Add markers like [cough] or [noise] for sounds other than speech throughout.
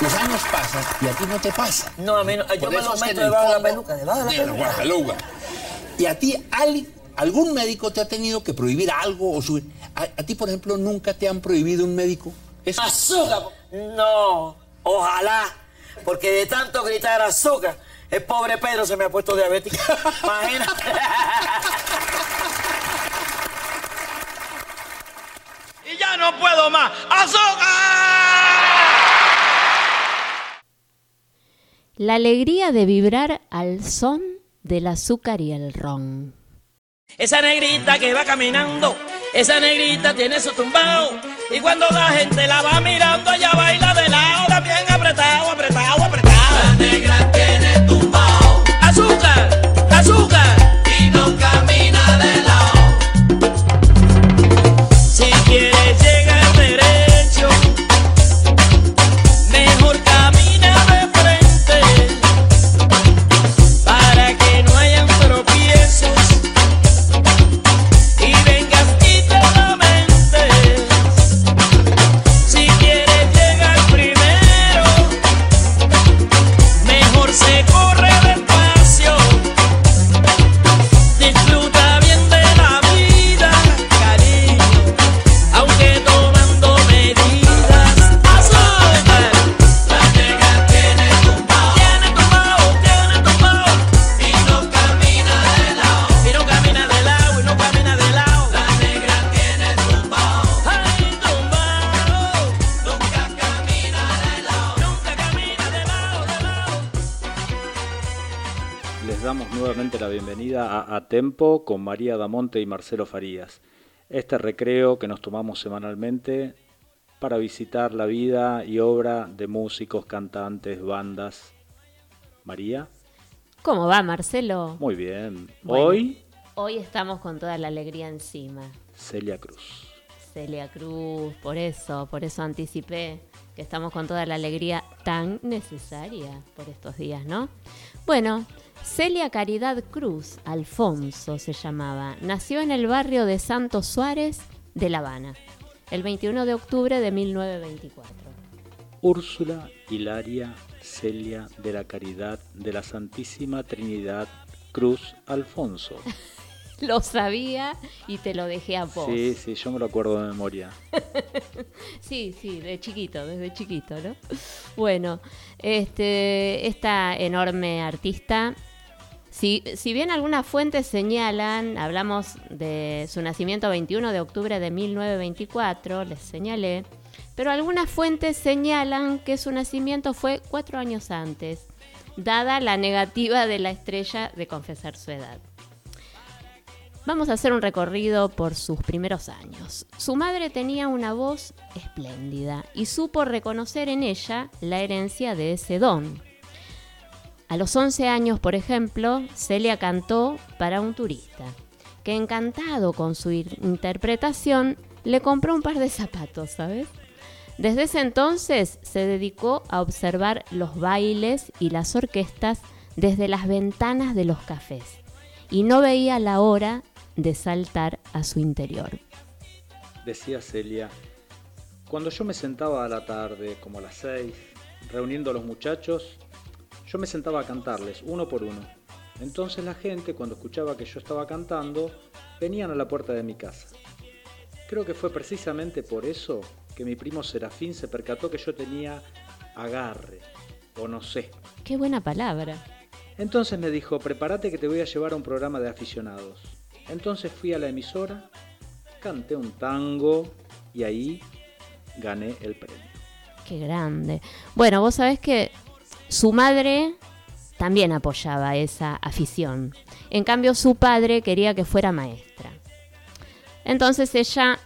los años pasan y a ti no te pasa. No, a mí no. Yo me lo es meto debajo de la peluca, debajo de la peluca. peluca. Y a ti, algún médico te ha tenido que prohibir algo o subir. A, a ti, por ejemplo, nunca te han prohibido un médico. Eso. ¡Azúcar! No, ojalá. Porque de tanto gritar azúcar, el pobre Pedro se me ha puesto diabético. [laughs] Imagínate. Y ya no puedo más. ¡Azúcar! La alegría de vibrar al son del azúcar y el ron. Esa negrita que va caminando, esa negrita tiene su tumbao. Y cuando la gente la va mirando, ella baila de lado, nuevamente la bienvenida a A Tempo con María Damonte y Marcelo Farías. Este recreo que nos tomamos semanalmente para visitar la vida y obra de músicos, cantantes, bandas. María, ¿Cómo va, Marcelo? muy bien. Bueno. Hoy, Hoy estamos con toda la alegría encima. Celia Cruz. Celia Cruz, por eso, por eso anticipé que estamos con toda la alegría tan necesaria por estos días, ¿no? Bueno, Celia Caridad Cruz, Alfonso se llamaba, nació en el barrio de Santo Suárez de La Habana, el 21 de octubre de 1924. Úrsula Hilaria Celia de la Caridad de la Santísima Trinidad Cruz Alfonso. [laughs] Lo sabía y te lo dejé a vos. Sí, sí, yo me lo acuerdo de memoria. [laughs] Sí, sí, de chiquito, desde chiquito, ¿no? Bueno, este, esta enorme artista, si, bien algunas fuentes señalan, hablamos de su nacimiento 21 de octubre de 1924, les señalé, pero algunas fuentes señalan que su nacimiento fue cuatro años antes, dada la negativa de la estrella de confesar su edad. Vamos a hacer un recorrido por sus primeros años. Su madre tenía una voz espléndida y supo reconocer en ella la herencia de ese don. A los 11 años, por ejemplo, Celia cantó para un turista, que encantado con su interpretación, le compró un par de zapatos, ¿sabes? Desde ese entonces se dedicó a observar los bailes y las orquestas desde las ventanas de los cafés y no veía la hora de saltar a su interior. Decía Celia, cuando yo me sentaba a la tarde, como a las seis, reuniendo a los muchachos, yo me sentaba a cantarles uno por uno. Entonces la gente, cuando escuchaba que yo estaba cantando, venían a la puerta de mi casa. Creo que fue precisamente por eso que mi primo Serafín se percató que yo tenía agarre, o no sé. Qué buena palabra. Entonces me dijo, prepárate que te voy a llevar a un programa de aficionados. Entonces fui a la emisora, canté un tango y ahí gané el premio. Qué grande. Bueno, vos sabés que su madre también apoyaba esa afición. En cambio, su padre quería que fuera maestra. Entonces ella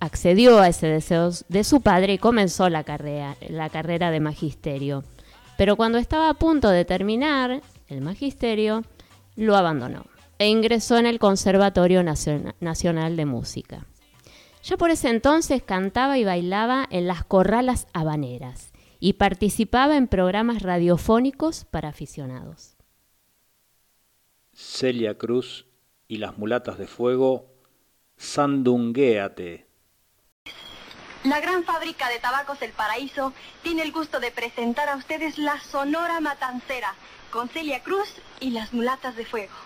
accedió a ese deseo de su padre y comenzó la carrera, la carrera de magisterio. Pero cuando estaba a punto de terminar el magisterio, lo abandonó e ingresó en el Conservatorio Naciona- Nacional de Música. Ya por ese entonces cantaba y bailaba en las corralas habaneras y participaba en programas radiofónicos para aficionados. Celia Cruz y las mulatas de fuego, sandunguéate. La gran fábrica de tabacos El Paraíso tiene el gusto de presentar a ustedes la Sonora Matancera con Celia Cruz y las Mulatas de Fuego.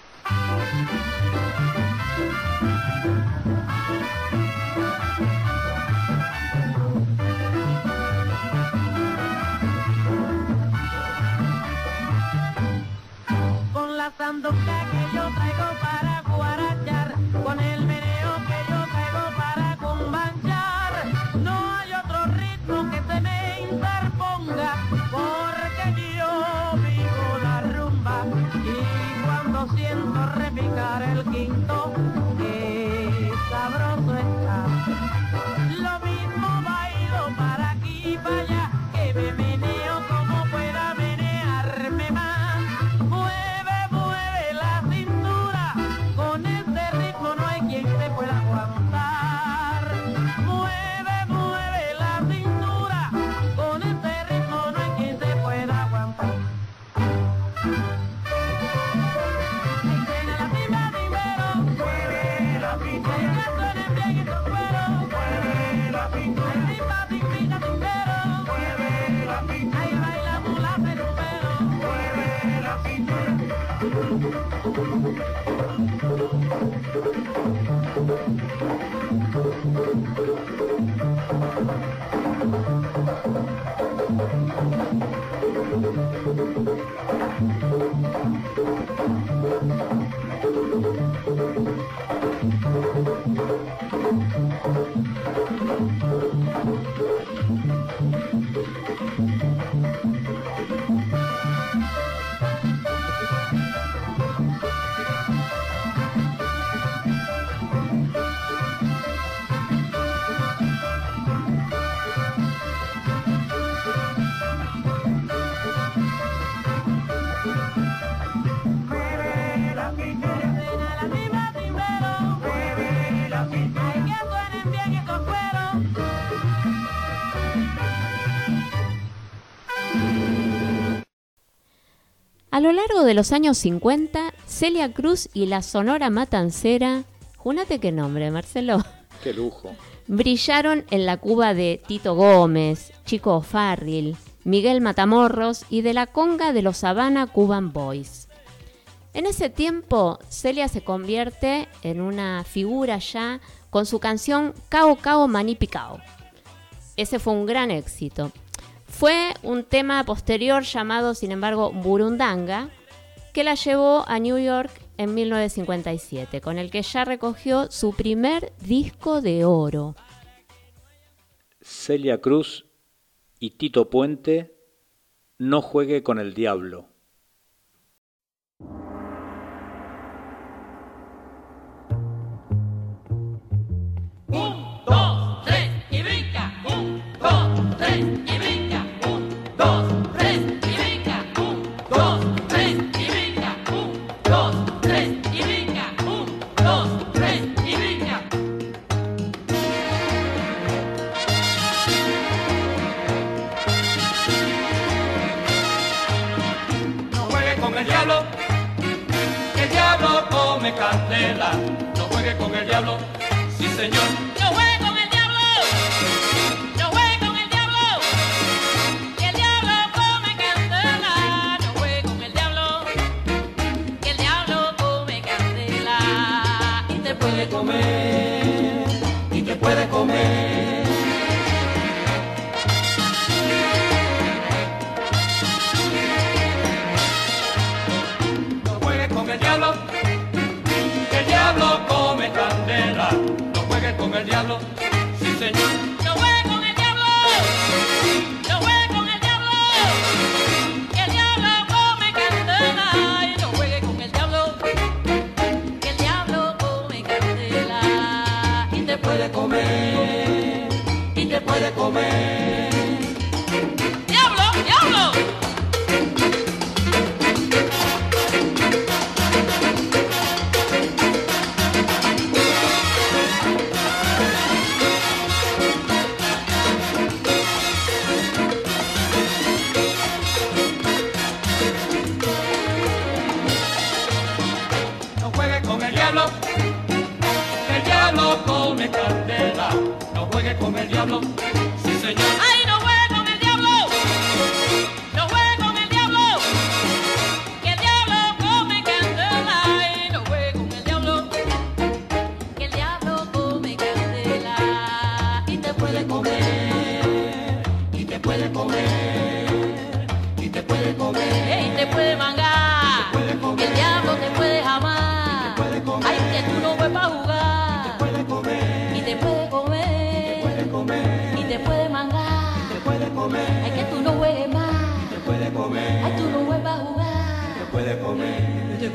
Sanduca que yo traigo para Thank you. A lo largo de los años 50, Celia Cruz y la Sonora Matancera, júnate qué nombre, Marcelo, Qué lujo. brillaron en la Cuba de Tito Gómez, Chico Farril, Miguel Matamorros y de la conga de los Havana Cuban Boys. En ese tiempo, Celia se convierte en una figura ya con su canción Cao Cao Maní Picao. Ese fue un gran éxito. Fue un tema posterior llamado, sin embargo, Burundanga, que la llevó a New York en 1957, con el que ya recogió su primer disco de oro. Celia Cruz y Tito Puente, no juegue con el diablo. Come candela. No juegue con el diablo, sí señor. Yo juego con el diablo. Yo juego con el diablo. Y el diablo come candela. Yo juego con el diablo. Y el diablo come candela. Y te puede comer. Y te puede comer. Con el diablo, sí señor. Yo juego con el diablo. Yo juego con el diablo. Y el diablo come candela. No juegue con el diablo. Que el diablo come candela. Y te puede comer, y te puede comer.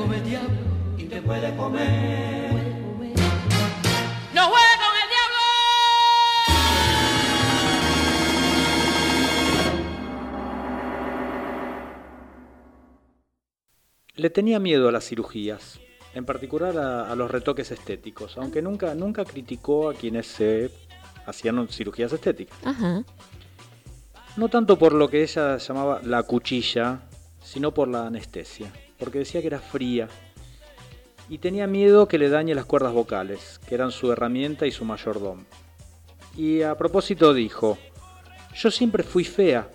come el diablo y comer. No juegue con el diablo. Le tenía miedo a las cirugías, en particular a, los retoques estéticos, aunque nunca, nunca criticó a quienes se hacían cirugías estéticas. No tanto por lo que ella llamaba la cuchilla, sino por la anestesia porque decía que era fría y tenía miedo que le dañe las cuerdas vocales, que eran su herramienta y su mayordomo. Y a propósito dijo, yo siempre fui fea,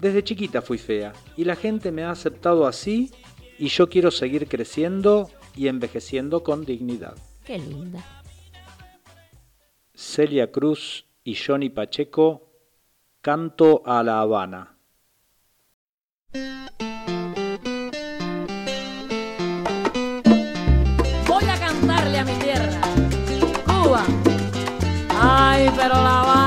desde chiquita fui fea, y la gente me ha aceptado así y yo quiero seguir creciendo y envejeciendo con dignidad. Qué linda. Celia Cruz y Johnny Pacheco, Canto a la Habana. Cuba. Ay, pero la va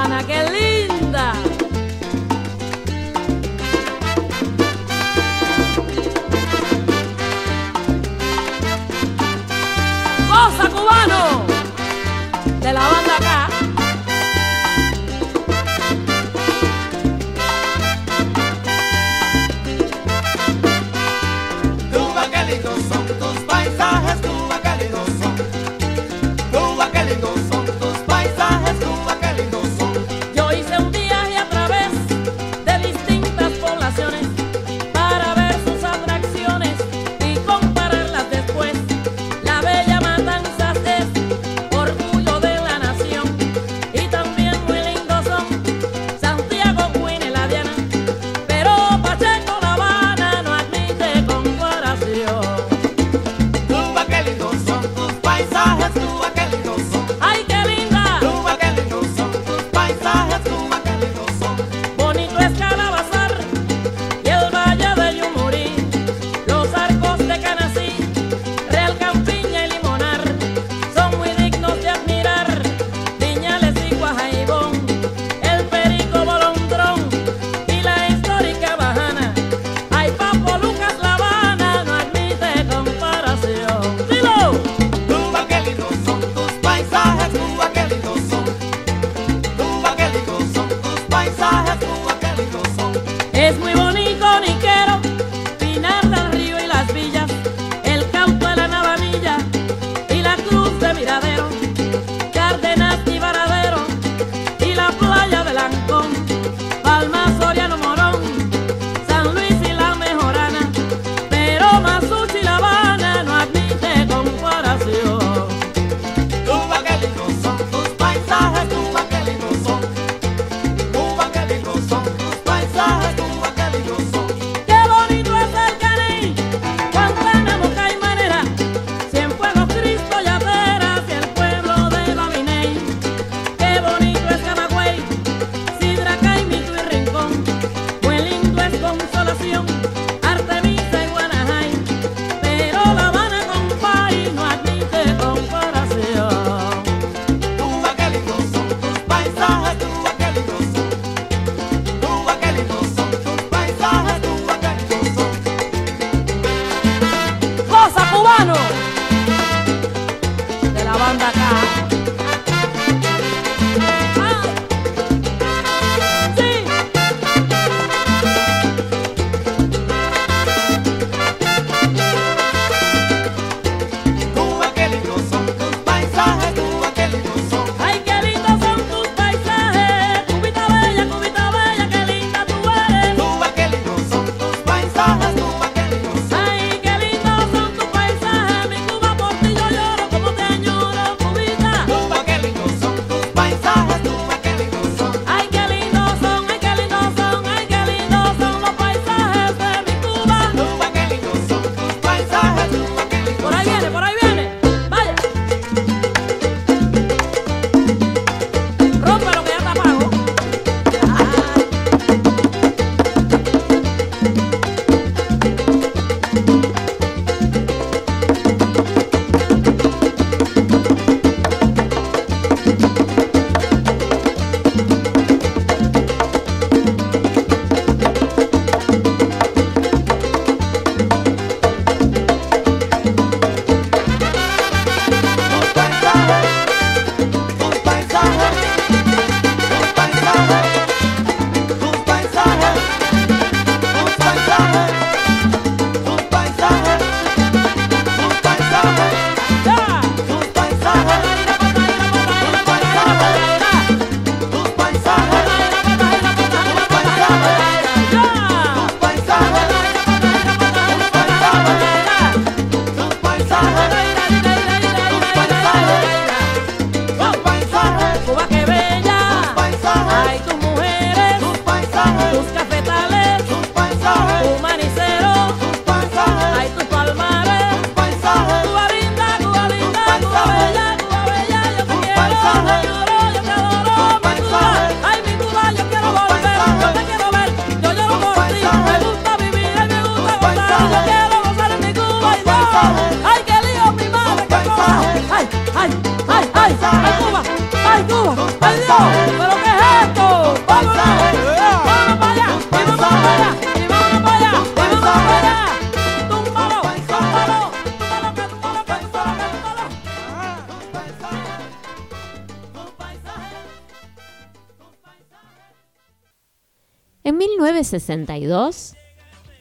1962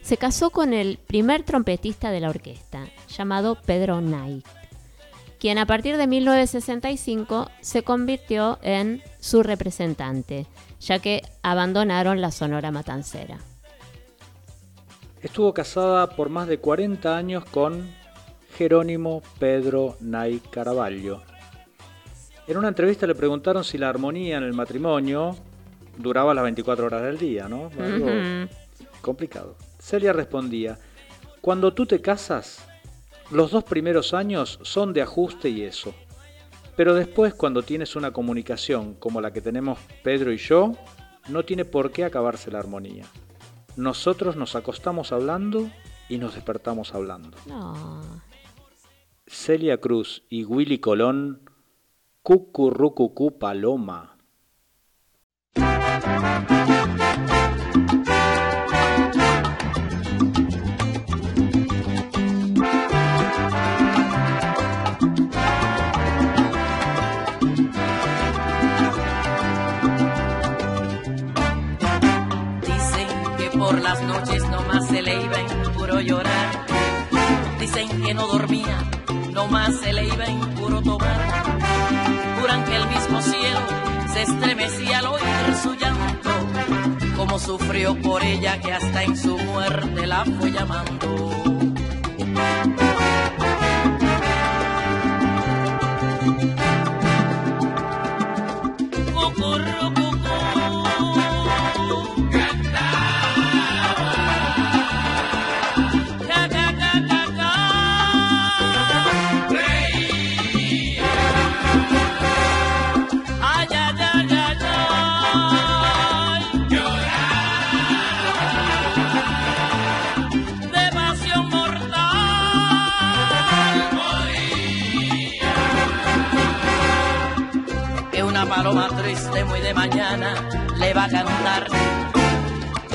se casó con el primer trompetista de la orquesta, llamado Pedro Knight, quien a partir de 1965 se convirtió en su representante, ya que abandonaron la Sonora Matancera. Estuvo casada por más de 40 años con Jerónimo Pedro Nay Caraballo. En una entrevista le preguntaron si la armonía en el matrimonio duraba las 24 horas del día, ¿no? Algo complicado. Celia respondía, cuando tú te casas, los dos primeros años son de ajuste y eso. Pero después, cuando tienes una comunicación como la que tenemos Pedro y yo, no tiene por qué acabarse la armonía. Nosotros nos acostamos hablando y nos despertamos hablando. No. Celia Cruz y Willy Colón, Cucurrucucú Paloma. Nomás se le iba en puro tomar. Juran que el mismo cielo se estremecía al oír su llanto. Como sufrió por ella que hasta en su muerte la fue llamando. Mañana le va a cantar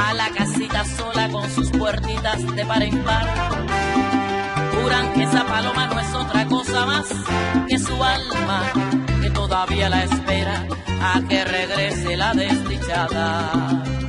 a la casita sola con sus puertitas de par en par. Juran que esa paloma no es otra cosa más que su alma, que todavía la espera a que regrese la desdichada.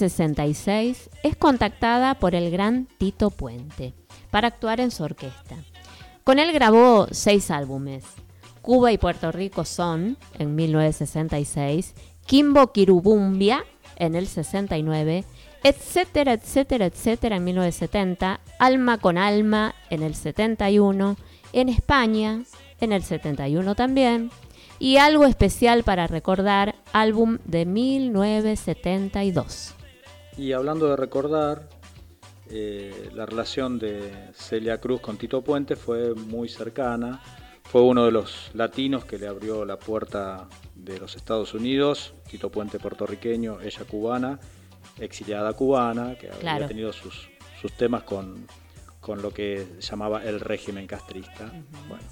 1966 es contactada por el gran Tito Puente para actuar en su orquesta. Con él grabó seis álbumes. Cuba y Puerto Rico son, en 1966, Kimbo Kirubumbia, en el 69, etcétera, etcétera, etcétera, en 1970, Alma con Alma, en el 71, en España, en el 71 también, y algo especial para recordar, álbum de 1972. Y hablando de recordar, eh, la relación de Celia Cruz con Tito Puente fue muy cercana. Fue uno de los latinos que le abrió la puerta de los Estados Unidos. Tito Puente puertorriqueño, ella cubana, exiliada cubana, que Claro. había tenido sus, sus temas con, con lo que llamaba el régimen castrista. Bueno,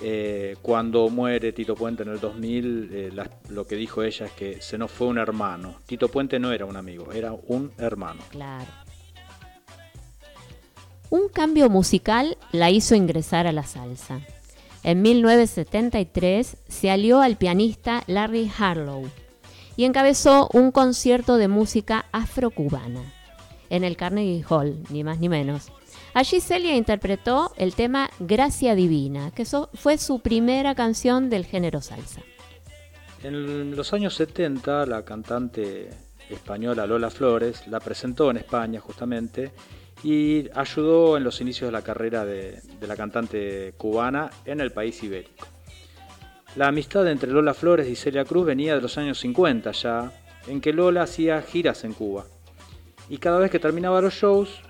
eh, cuando muere Tito Puente en el 2000, eh, lo que dijo ella es que se nos fue un hermano. Tito Puente no era un amigo, era un hermano. Claro. Un cambio musical la hizo ingresar a la salsa. En 1973 se alió al pianista Larry Harlow y encabezó un concierto de música afrocubana en el Carnegie Hall, ni más ni menos. Allí Celia interpretó el tema Gracia Divina, que fue su primera canción del género salsa. En los años 70, la cantante española Lola Flores la presentó en España justamente y ayudó en los inicios de la carrera de, de la cantante cubana en el país ibérico. La amistad entre Lola Flores y Celia Cruz venía de los años 50 ya, en que Lola hacía giras en Cuba. Y cada vez que terminaba los shows,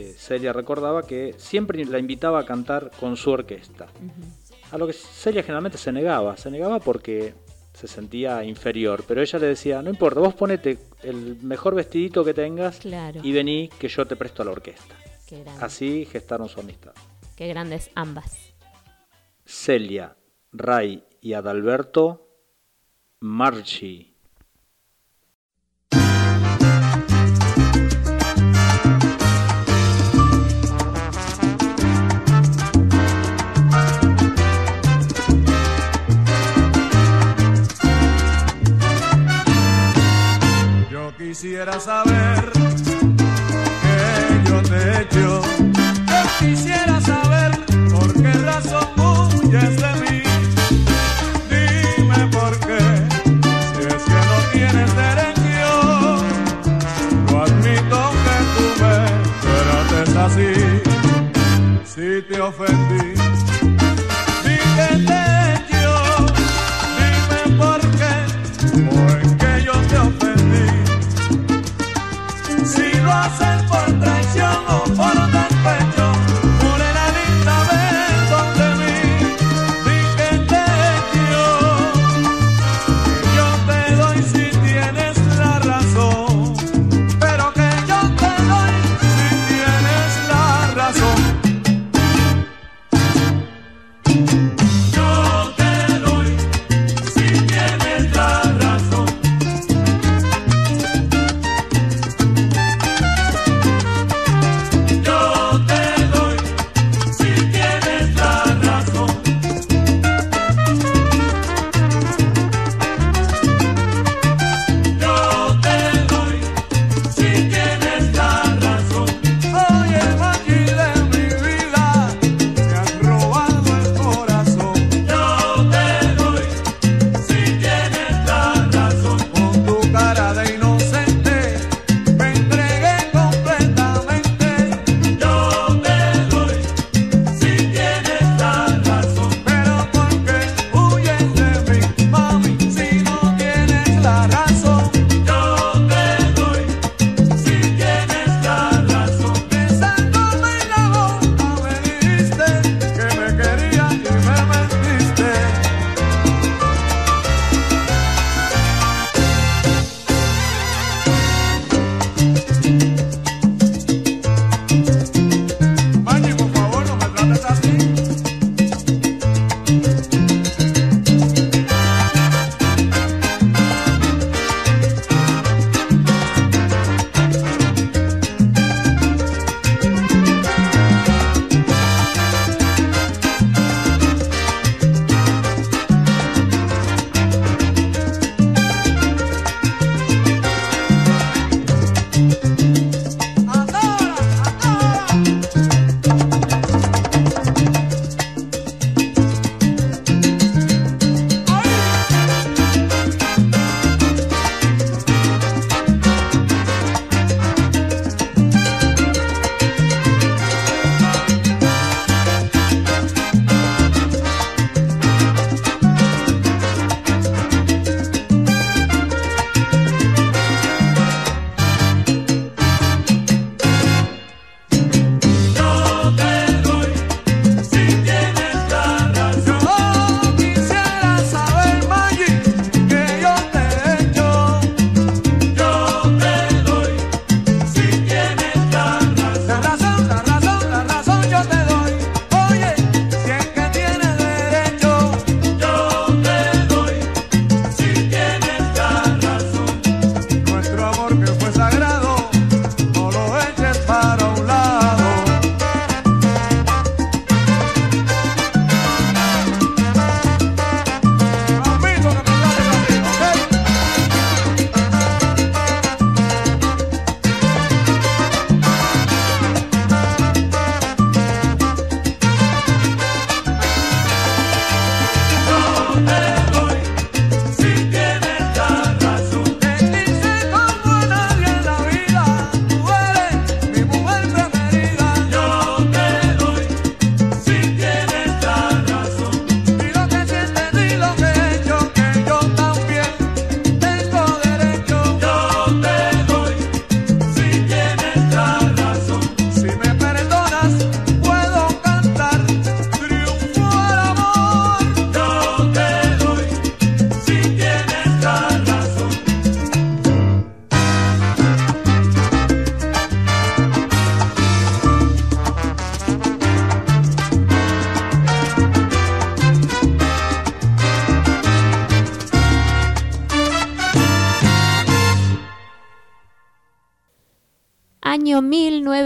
eh, Celia recordaba que siempre la invitaba a cantar con su orquesta. A lo que Celia generalmente se negaba. Se negaba porque se sentía inferior. Pero ella le decía, no importa, vos ponete el mejor vestidito que tengas Claro. y vení que yo te presto a la orquesta. Así gestaron su amistad. qué grandes ambas. Celia, Ray y Adalberto, Marchi.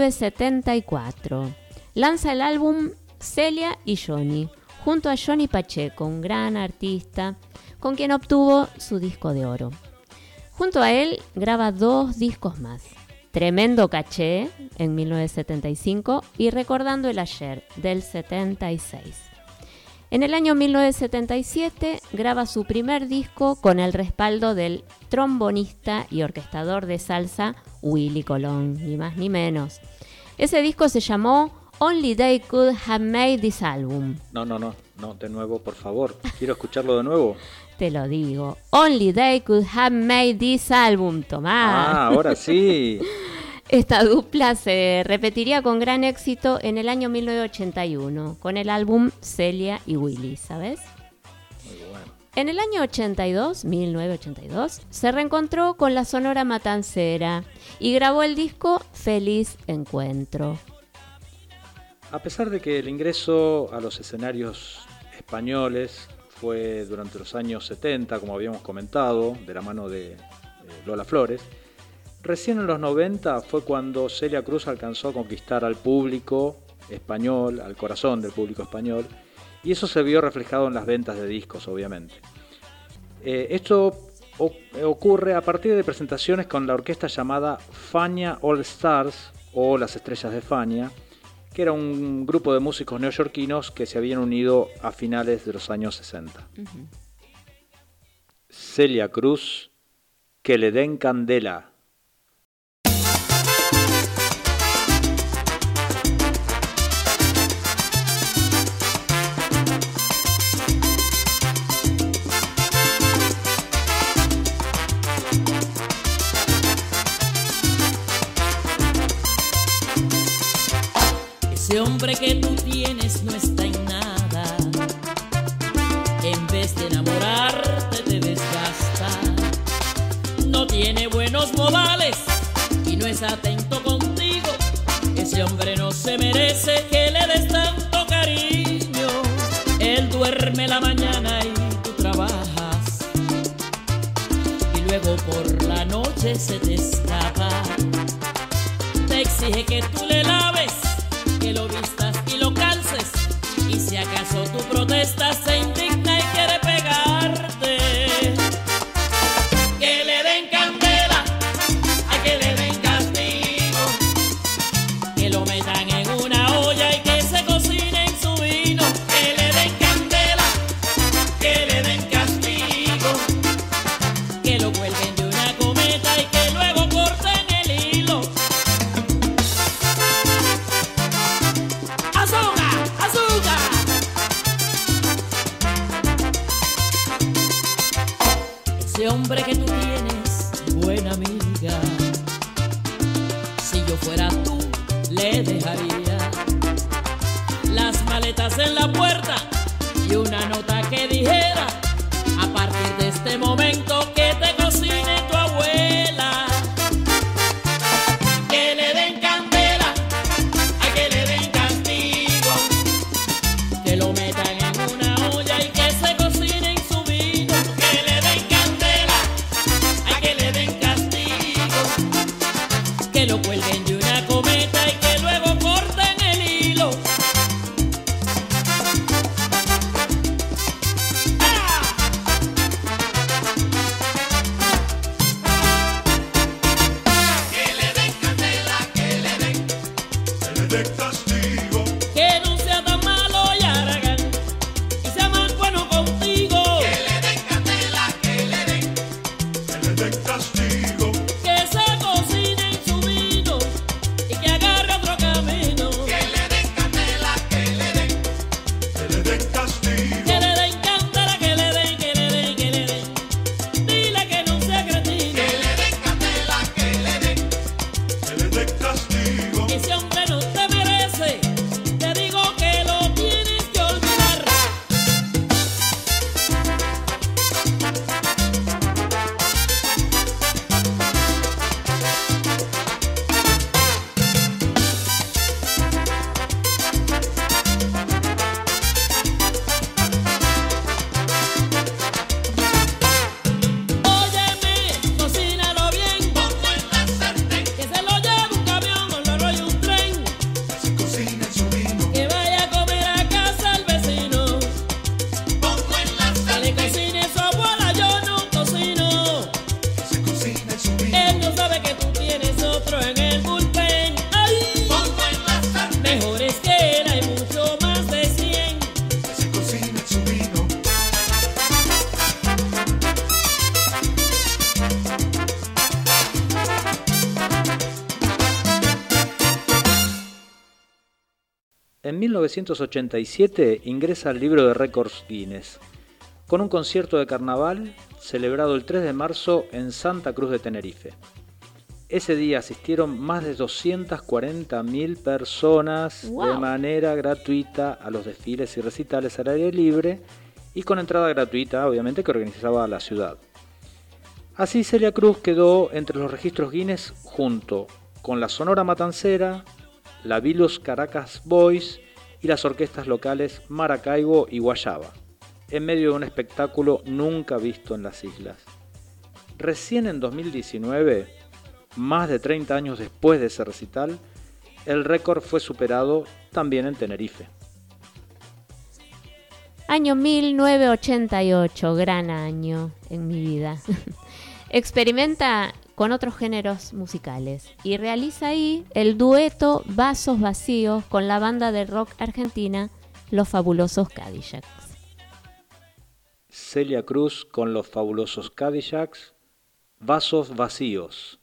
1974. Lanza el álbum Celia y Johnny, junto a Johnny Pacheco, un gran artista, con quien obtuvo su disco de oro. Junto a él graba dos discos más. Tremendo Caché en 1975 y Recordando el Ayer del 76. En el año 1977 graba su primer disco con el respaldo del trombonista y orquestador de salsa Willy Colón, ni más ni menos. Ese disco se llamó Only They Could Have Made This Album. No, no, no, no, de nuevo, por favor. Quiero escucharlo de nuevo. [laughs] Te lo digo. Only They Could Have Made This Album. Tomá. Ah, ahora sí. [laughs] Esta dupla se repetiría con gran éxito en el año 1981 con el álbum Celia y Willy, ¿sabes? Muy bueno. En el año 82, 1982, se reencontró con la Sonora Matancera y grabó el disco Feliz Encuentro. A pesar de que el ingreso a los escenarios españoles fue durante los años 70, como habíamos comentado, de la mano de eh, Lola Flores, recién en los 90 fue cuando Celia Cruz alcanzó a conquistar al público español, al corazón del público español, y eso se vio reflejado en las ventas de discos, obviamente. Eh, esto ocurre a partir de presentaciones con la orquesta llamada Fania All Stars o Las Estrellas de Fania, que era un grupo de músicos neoyorquinos que se habían unido a finales de los años 60. Celia Cruz, que le den candela. 1987 ingresa al libro de récords Guinness, con un concierto de carnaval celebrado el 3 de marzo en Santa Cruz de Tenerife. Ese día asistieron más de 240.000 personas de manera gratuita a los desfiles y recitales al aire libre y con entrada gratuita, obviamente, que organizaba la ciudad. Así Celia Cruz quedó entre los registros Guinness junto con la Sonora Matancera, la Vilus Caracas Boys y las orquestas locales Maracaibo y Guayaba, en medio de un espectáculo nunca visto en las islas. Recién en 2019, más de 30 años después de ese recital, el récord fue superado también en Tenerife. Año 1988, gran año en mi vida. [laughs] Experimenta con otros géneros musicales y realiza ahí el dueto Vasos Vacíos con la banda de rock argentina Los Fabulosos Cadillacs. Celia Cruz con los fabulosos Cadillacs, Vasos Vacíos.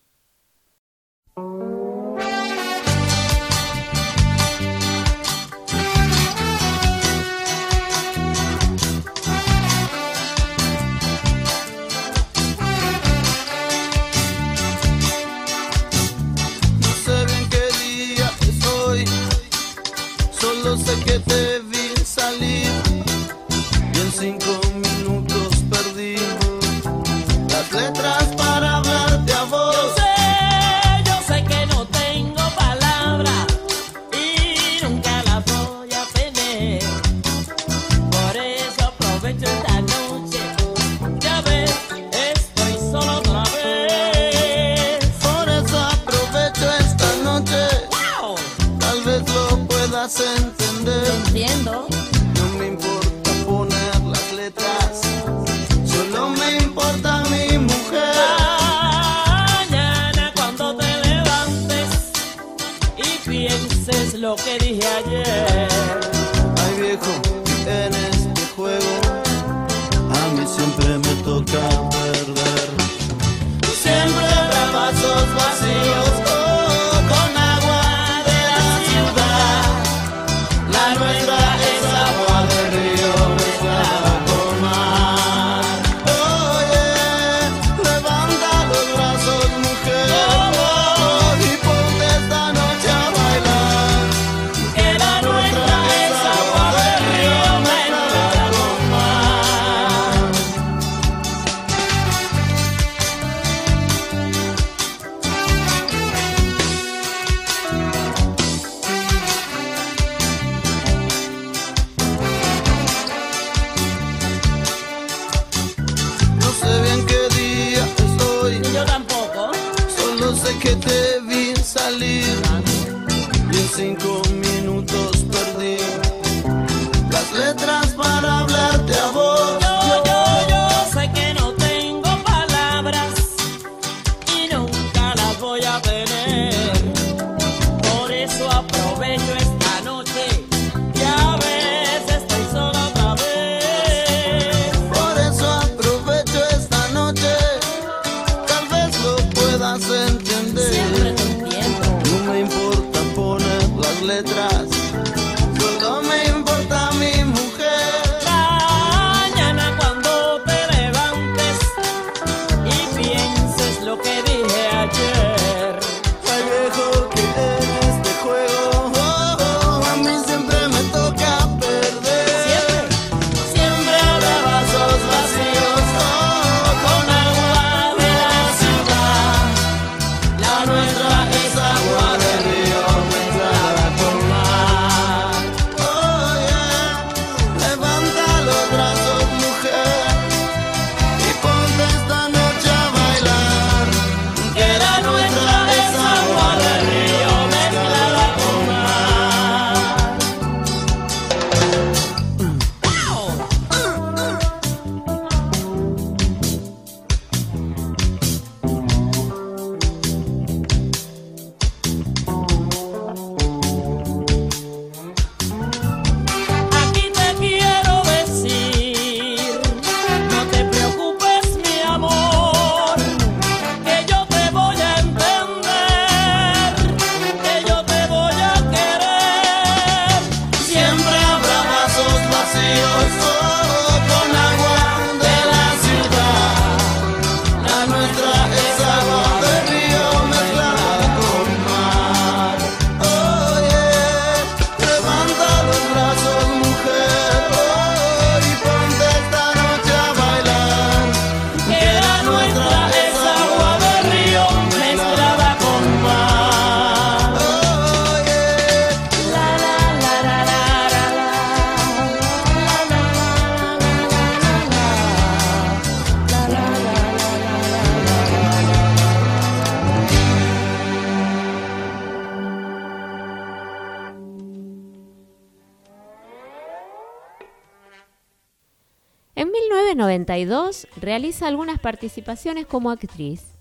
1992 realiza algunas participaciones como actriz,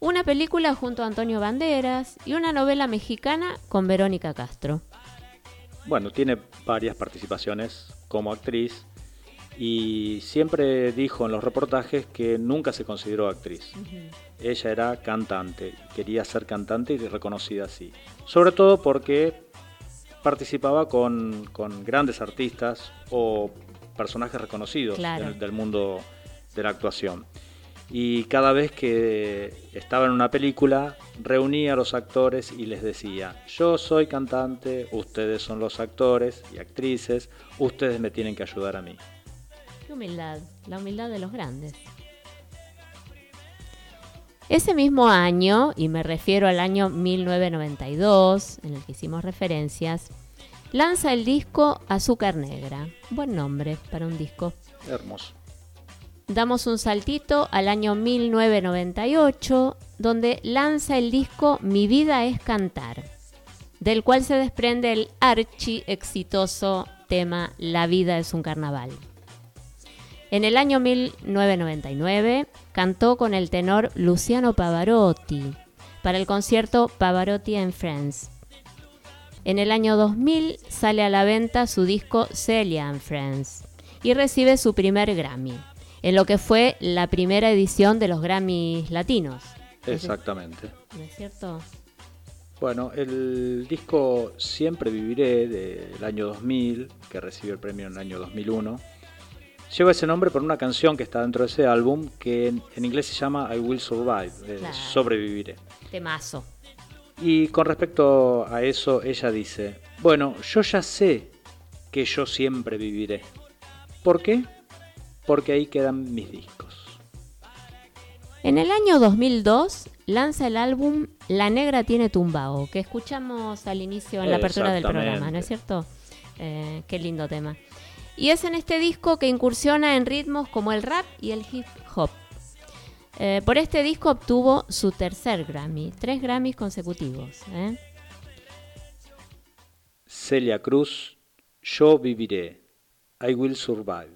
una película junto a Antonio Banderas y una novela mexicana con Verónica Castro. Bueno, tiene varias participaciones como actriz y siempre dijo en los reportajes que nunca se consideró actriz. Ella era cantante, quería ser cantante y reconocida así. Sobre todo porque participaba con, con grandes artistas o personajes reconocidos Claro. del, del mundo de la actuación. Y cada vez que estaba en una película, reunía a los actores y les decía, yo soy cantante, ustedes son los actores y actrices, ustedes me tienen que ayudar a mí. Qué humildad, la humildad de los grandes. Ese mismo año, y me refiero al año 1992, en el que hicimos referencias, lanza el disco Azúcar Negra. Buen nombre para un disco. Hermoso. Damos un saltito al año 1998, donde lanza el disco Mi vida es cantar, del cual se desprende el archi exitoso tema La vida es un carnaval. En el año 1999 cantó con el tenor Luciano Pavarotti para el concierto Pavarotti en Friends. En el año 2000 sale a la venta su disco Celia and Friends y recibe su primer Grammy, en lo que fue la primera edición de los Grammys latinos. Exactamente. ¿No es cierto? Bueno, el disco Siempre Viviré del año 2000, que recibió el premio en el año 2001, lleva ese nombre por una canción que está dentro de ese álbum que en, en inglés se llama I Will Survive, eh, Claro. Sobreviviré. Temazo. Y con respecto a eso, ella dice, bueno, yo ya sé que yo siempre viviré. ¿Por qué? Porque ahí quedan mis discos. En el año 2002 lanza el álbum La Negra tiene tumbao, que escuchamos al inicio en la apertura del programa, ¿no es cierto? Eh, qué lindo tema. Y es en este disco que incursiona en ritmos como el rap y el hip hop. Eh, por este disco obtuvo su tercer Grammy, tres Grammys consecutivos. ¿eh? Celia Cruz, yo viviré. I will survive.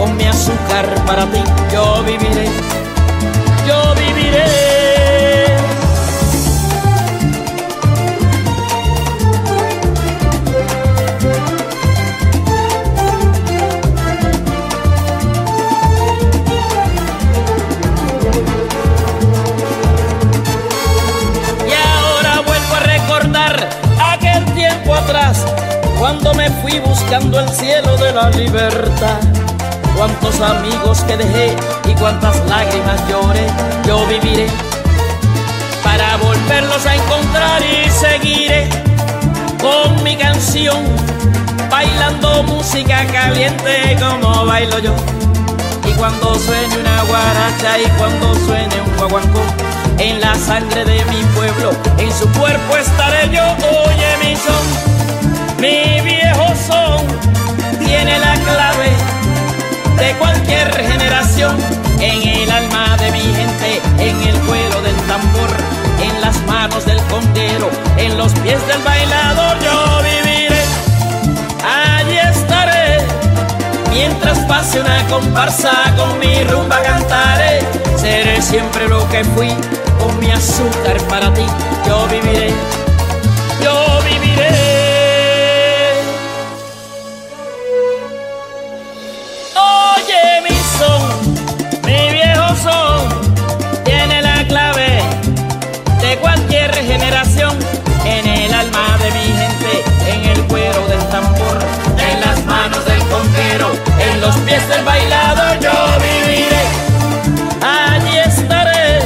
con mi azúcar para ti. Yo viviré, yo viviré. Y ahora vuelvo a recordar aquel tiempo atrás, cuando me fui buscando el cielo de la libertad. Cuántos amigos que dejé y cuántas lágrimas lloré, yo viviré para volverlos a encontrar y seguiré con mi canción, bailando música caliente como bailo yo. Y cuando suene una guaracha y cuando suene un guaguancó, en la sangre de mi pueblo, en su cuerpo estaré yo. Oye mi son, mi viejo son, tiene la clave de cualquier generación. En el alma de mi gente, en el cuero del tambor, en las manos del conguero, en los pies del bailador, yo viviré. Allí estaré Mientras pase una comparsa con mi rumba cantaré Seré siempre lo que fui con mi azúcar para ti Yo viviré, yo viviré. Bailado yo viviré. Allí estaré,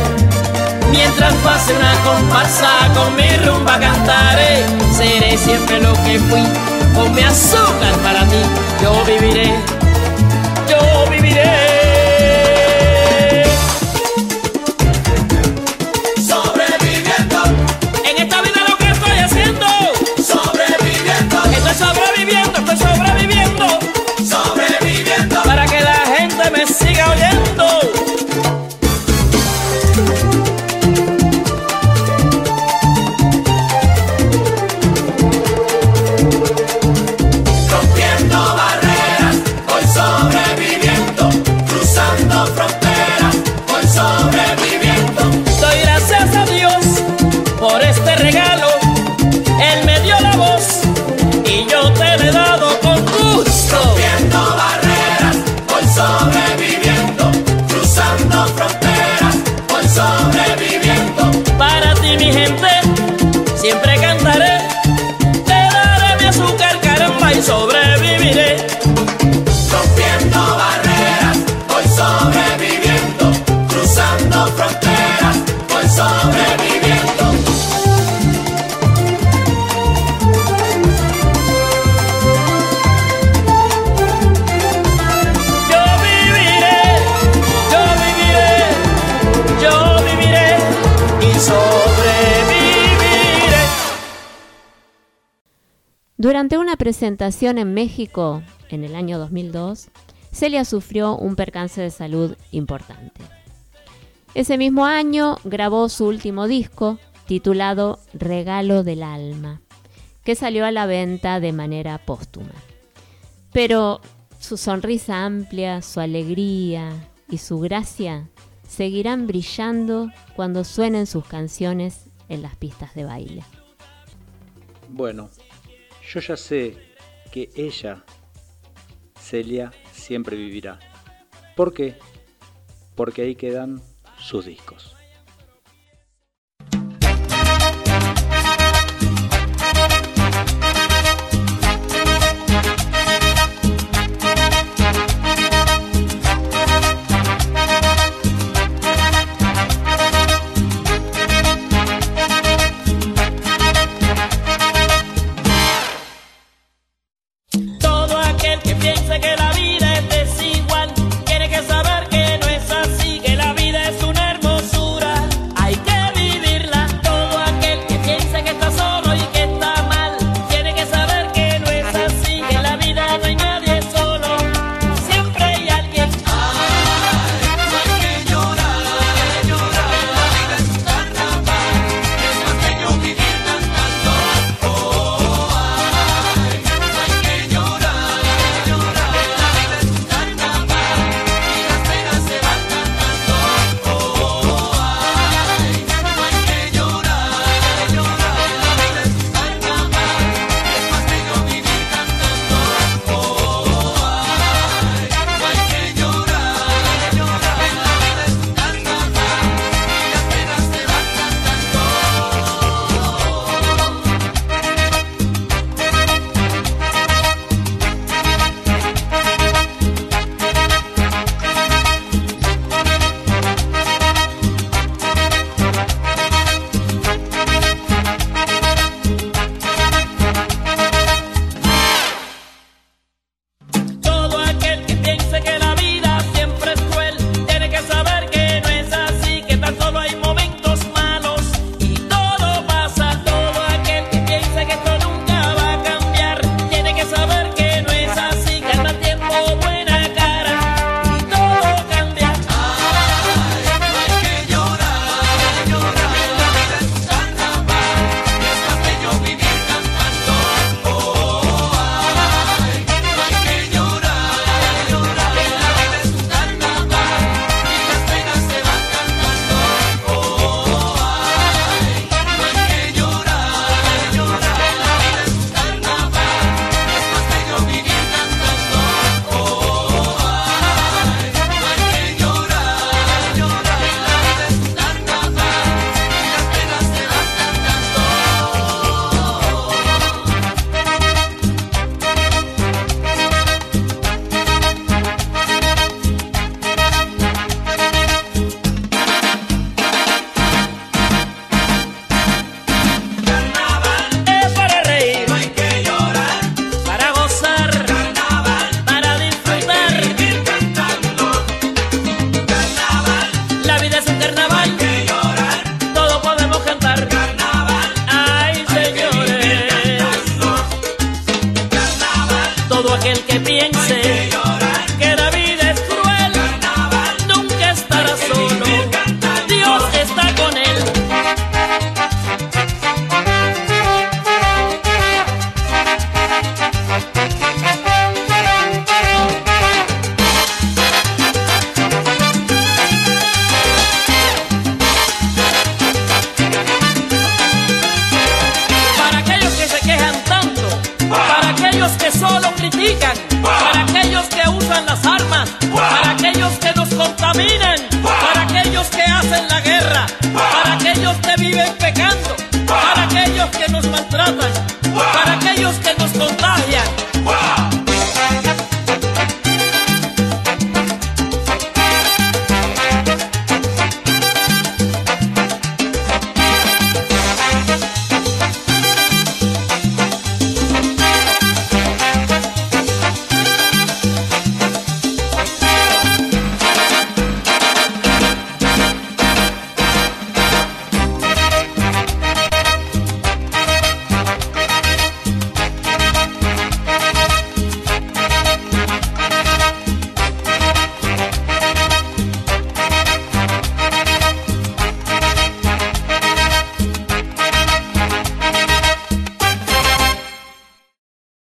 mientras pase una comparsa con mi rumba cantaré. Seré siempre lo que fui, con mi azúcar para ti, yo viviré yo presentación en México en el año 2002, Celia sufrió un percance de salud importante. Ese mismo año grabó su último disco, titulado Regalo del Alma, que salió a la venta de manera póstuma. Pero su sonrisa amplia, su alegría y su gracia seguirán brillando cuando suenen sus canciones en las pistas de baile. Bueno, yo ya sé que ella, Celia, siempre vivirá. ¿Por qué? Porque ahí quedan sus discos.